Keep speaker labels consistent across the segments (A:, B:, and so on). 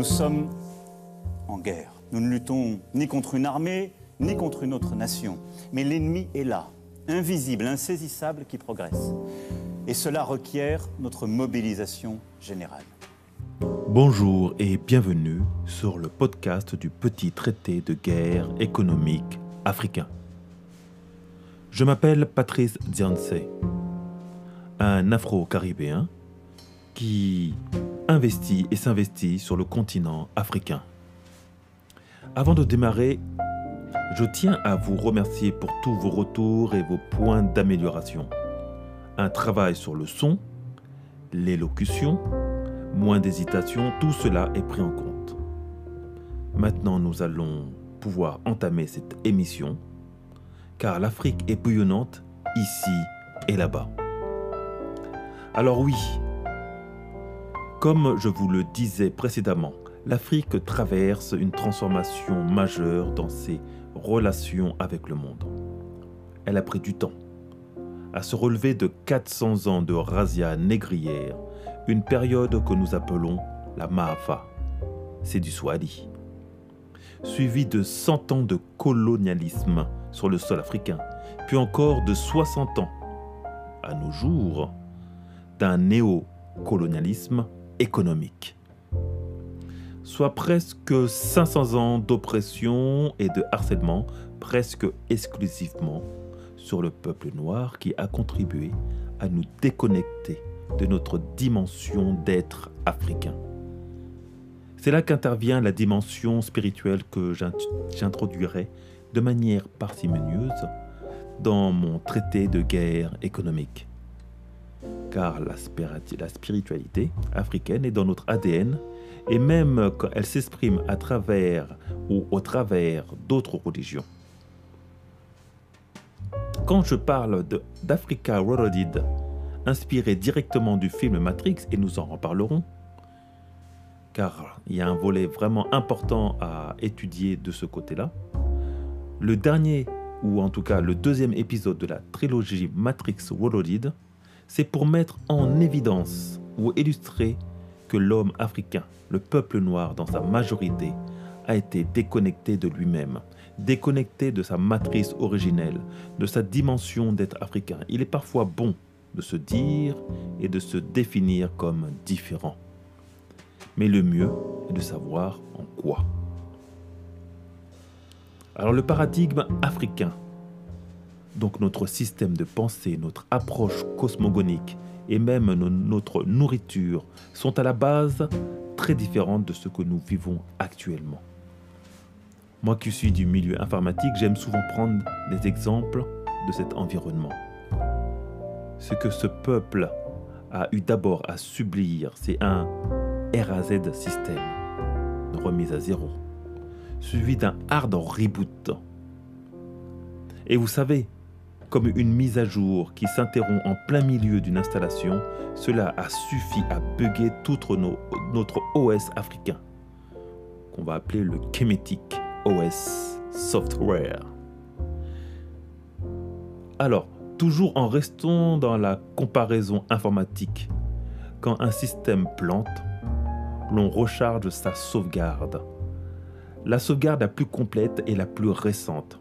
A: Nous sommes en guerre. Nous ne luttons ni contre une armée, ni contre une autre nation. Mais l'ennemi est là, invisible, insaisissable, qui progresse. Et cela requiert notre mobilisation générale.
B: Bonjour et bienvenue sur le podcast du petit traité de guerre économique africain. Je m'appelle Patrice Dianse, un afro-caribéen qui investit et s'investit sur le continent africain. Avant de démarrer, je tiens à vous remercier pour tous vos retours et vos points d'amélioration. Un travail sur le son, l'élocution, moins d'hésitation, tout cela est pris en compte. Maintenant, nous allons pouvoir entamer cette émission, car l'Afrique est bouillonnante ici et là-bas. Alors oui, comme je vous le disais précédemment, l'Afrique traverse une transformation majeure dans ses relations avec le monde. Elle a pris du temps à se relever de 400 ans de razzia négrière, une période que nous appelons la Maafa. C'est du Swahili. Suivi de 100 ans de colonialisme sur le sol africain, puis encore de 60 ans, à nos jours, d'un néocolonialisme économique soit presque 500 ans d'oppression et de harcèlement, presque exclusivement sur le peuple noir qui a contribué à nous déconnecter de notre dimension d'être africain. C'est là qu'intervient la dimension spirituelle que j'introduirai de manière parcimonieuse dans mon traité de guerre économique. Car la spiritualité africaine est dans notre ADN et même quand elle s'exprime à travers ou au travers d'autres religions. Quand je parle d'Africa Reloaded, inspiré directement du film Matrix, et nous en reparlerons, car il y a un volet vraiment important à étudier de ce côté-là, le dernier, ou en tout cas le deuxième épisode de la trilogie Matrix Reloaded, c'est pour mettre en évidence ou illustrer que l'homme africain, le peuple noir dans sa majorité, a été déconnecté de lui-même, déconnecté de sa matrice originelle, de sa dimension d'être africain. Il est parfois bon de se dire et de se définir comme différent. Mais le mieux est de savoir en quoi. Alors le paradigme africain, donc notre système de pensée, notre approche cosmogonique, et même notre nourriture sont à la base très différentes de ce que nous vivons actuellement. Moi qui suis du milieu informatique, j'aime souvent prendre des exemples de cet environnement. Ce que ce peuple a eu d'abord à subir, c'est un RAZ système, une remise à zéro, suivi d'un hard reboot. Et vous savez, comme une mise à jour qui s'interrompt en plein milieu d'une installation, cela a suffi à bugger tout notre OS africain, qu'on va appeler le Kemetic OS Software. Alors, toujours en restant dans la comparaison informatique, quand un système plante, l'on recharge sa sauvegarde. La sauvegarde la plus complète et la plus récente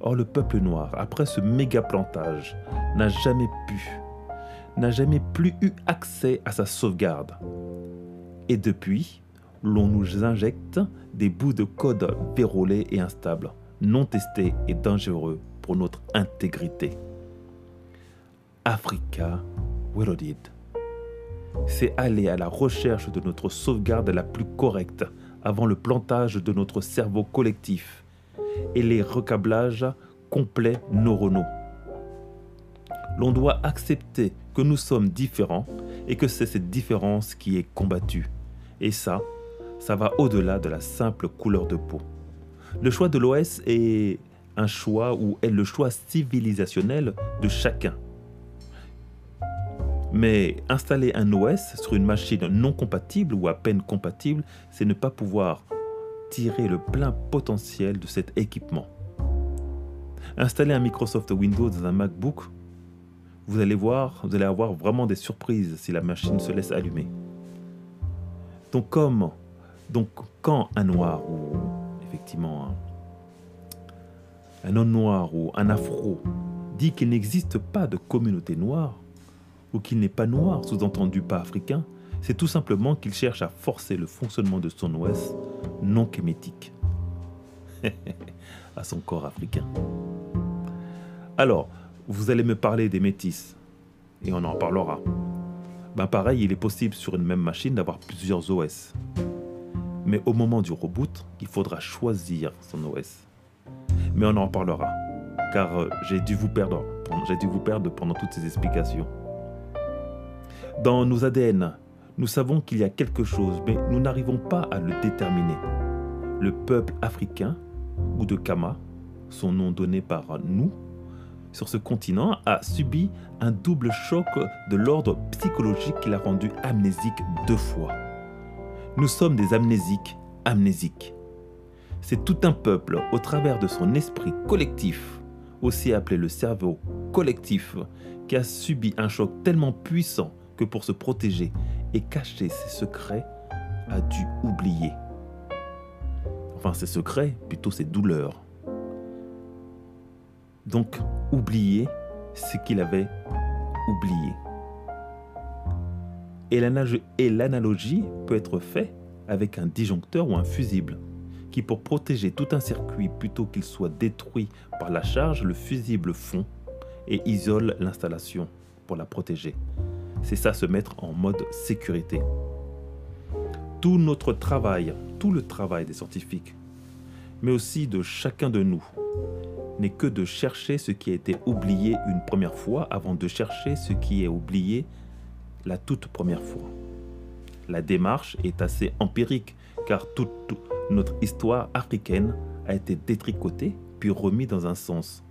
B: Or, le peuple noir, après ce méga plantage, n'a jamais pu, n'a jamais plus eu accès à sa sauvegarde. Et depuis, l'on nous injecte des bouts de code vérolés et instables, non testés et dangereux pour notre intégrité. Africa Reloaded. C'est aller à la recherche de notre sauvegarde la plus correcte avant le plantage de notre cerveau collectif et les recablages complets neuronaux. L'on doit accepter que nous sommes différents et que c'est cette différence qui est combattue. Et ça, ça va au-delà de la simple couleur de peau. Le choix de l'OS est un choix ou est le choix civilisationnel de chacun. Mais installer un OS sur une machine non compatible ou à peine compatible, c'est ne pas pouvoir tirer le plein potentiel de cet équipement. Installer un Microsoft Windows dans un MacBook, vous allez voir, vous allez avoir vraiment des surprises si la machine se laisse allumer. Donc comme Donc quand un noir ou effectivement un, un homme noir ou un afro dit qu'il n'existe pas de communauté noire ou qu'il n'est pas noir, sous-entendu pas africain, c'est tout simplement qu'il cherche à forcer le fonctionnement de son ouest non kémétique à son corps africain. Alors, vous allez me parler des métis, et on en parlera. Ben pareil, il est possible sur une même machine d'avoir plusieurs OS. Mais au moment du reboot, il faudra choisir son OS. Mais on en parlera, car euh, j'ai dû vous perdre, j'ai dû vous perdre pendant toutes ces explications. Dans nos ADN, nous savons qu'il y a quelque chose, mais nous n'arrivons pas à le déterminer. Le peuple africain, ou de Kama, son nom donné par nous, sur ce continent, a subi un double choc de l'ordre psychologique qui l'a rendu amnésique deux fois. Nous sommes des amnésiques amnésiques. C'est tout un peuple, au travers de son esprit collectif, aussi appelé le cerveau collectif, qui a subi un choc tellement puissant que pour se protéger et cacher ses secrets, a dû oublier. Enfin, ses secrets, plutôt ses douleurs. Donc, oublier ce qu'il avait oublié. Et l'analogie peut être faite avec un disjoncteur ou un fusible, qui pour protéger tout un circuit plutôt qu'il soit détruit par la charge, le fusible fond et isole l'installation pour la protéger. C'est ça se mettre en mode sécurité. Tout notre travail, tout le travail des scientifiques, mais aussi de chacun de nous, n'est que de chercher ce qui a été oublié une première fois avant de chercher ce qui est oublié la toute première fois. La démarche est assez empirique car toute notre histoire africaine a été détricotée puis remise dans un sens.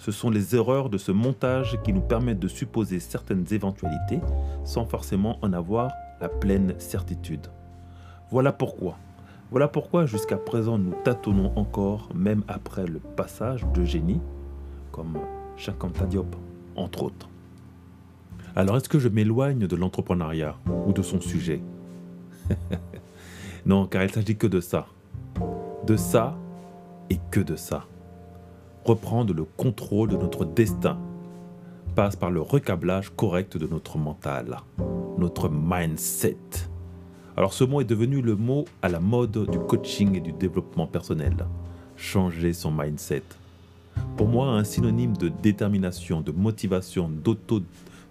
B: Ce sont les erreurs de ce montage qui nous permettent de supposer certaines éventualités sans forcément en avoir la pleine certitude. Voilà pourquoi voilà pourquoi jusqu'à présent nous tâtonnons encore, même après le passage de génie, comme Chakanta Diop, entre autres. Alors est-ce que je m'éloigne de l'entrepreneuriat ou de son sujet? Non, car il s'agit que de ça. De ça et que de ça. Reprendre le contrôle de notre destin passe par le recablage correct de notre mental, notre mindset alors ce mot est devenu le mot à la mode du coaching et du développement personnel. Changer son mindset. Pour moi, un synonyme de détermination, de motivation,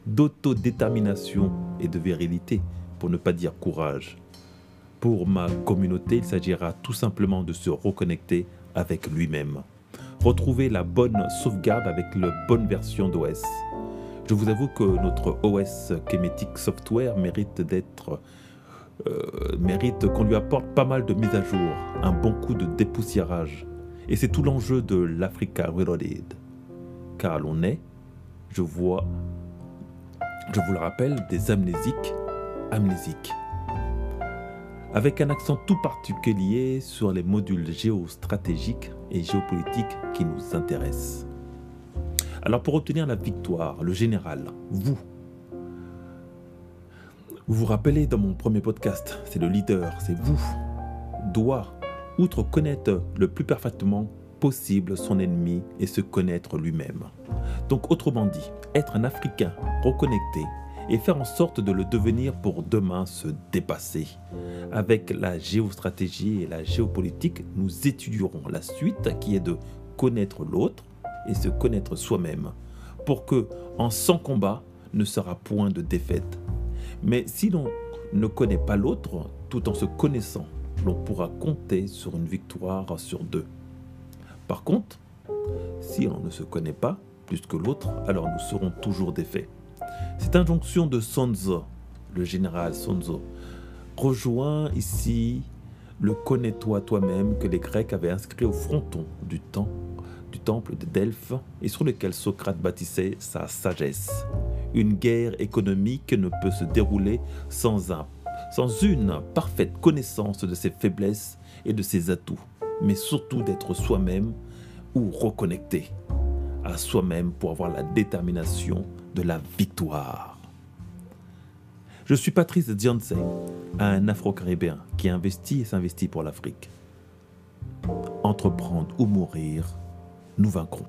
B: d'autodétermination et de virilité, pour ne pas dire courage. Pour ma communauté, il s'agira tout simplement de se reconnecter avec lui-même. Retrouver la bonne sauvegarde avec la bonne version d'OS. Je vous avoue que notre OS Chemetic Software mérite d'être euh, mérite qu'on lui apporte pas mal de mises à jour, un bon coup de dépoussiérage. Et c'est tout l'enjeu de l'Africa Reloaded. Car l'on est, je vois, je vous le rappelle, des amnésiques amnésiques. Avec un accent tout particulier sur les modules géostratégiques et géopolitiques qui nous intéressent. Alors pour obtenir la victoire, le général, vous, vous vous rappelez dans mon premier podcast, c'est le leader, c'est vous, doit, outre connaître le plus parfaitement possible son ennemi et se connaître lui-même. Donc autrement dit, être un Africain reconnecté et faire en sorte de le devenir pour demain se dépasser. Avec la géostratégie et la géopolitique, nous étudierons la suite qui est de connaître l'autre et se connaître soi-même pour que en sans combat ne sera point de défaite mais si l'on ne connaît pas l'autre, tout en se connaissant, l'on pourra compter sur une victoire sur deux. Par contre, si on ne se connaît pas plus que l'autre, alors nous serons toujours défaits. Cette injonction de Sonzo, le général Sonzo, rejoint ici le connais-toi toi-même que les Grecs avaient inscrit au fronton du, temple de Delphes et sur lequel Socrate bâtissait sa sagesse. Une guerre économique ne peut se dérouler sans, sans une parfaite connaissance de ses faiblesses et de ses atouts, mais surtout d'être soi-même ou reconnecté à soi-même pour avoir la détermination de la victoire. Je suis Patrice Dionce, un Afro-Caribéen qui investit et s'investit pour l'Afrique. Entreprendre ou mourir, nous vaincrons.